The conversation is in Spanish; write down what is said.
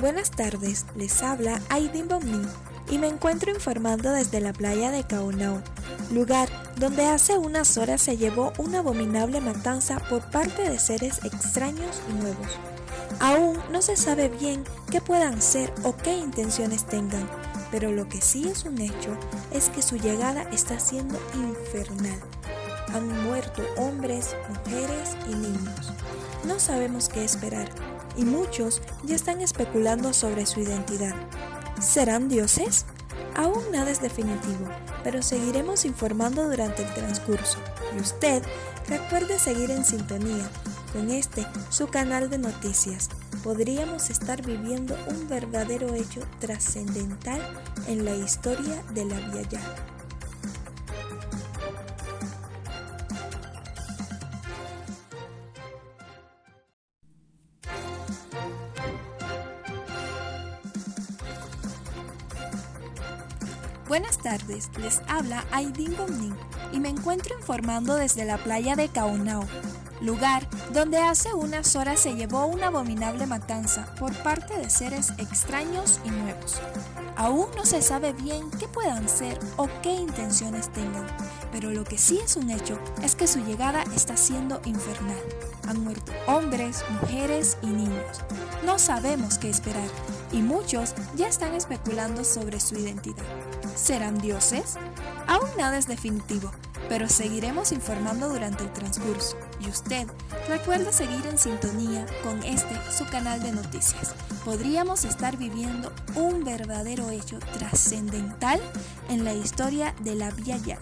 Buenas tardes, les habla Aidin Bomni y me encuentro informando desde la playa de Kaunau, lugar donde hace unas horas se llevó una abominable matanza por parte de seres extraños y nuevos. Aún no se sabe bien qué puedan ser o qué intenciones tengan, pero lo que sí es un hecho es que su llegada está siendo infernal. Han muerto hombres, mujeres y niños. No sabemos qué esperar y muchos ya están especulando sobre su identidad. ¿Serán dioses? Aún nada es definitivo, pero seguiremos informando durante el transcurso. Y usted recuerde seguir en sintonía con este, su canal de noticias. Podríamos estar viviendo un verdadero hecho trascendental en la historia de la Via Buenas tardes, les habla Aidin Bomnin y me encuentro informando desde la playa de Kaunau, lugar donde hace unas horas se llevó una abominable matanza por parte de seres extraños y nuevos. Aún no se sabe bien qué puedan ser o qué intenciones tengan, pero lo que sí es un hecho es que su llegada está siendo infernal. Han muerto hombres, mujeres y niños. No sabemos qué esperar y muchos ya están especulando sobre su identidad. ¿Serán dioses? Aún nada es definitivo, pero seguiremos informando durante el transcurso. Y usted recuerde seguir en sintonía con este, su canal de noticias. Podríamos estar viviendo un verdadero hecho trascendental en la historia de la Vía Yala.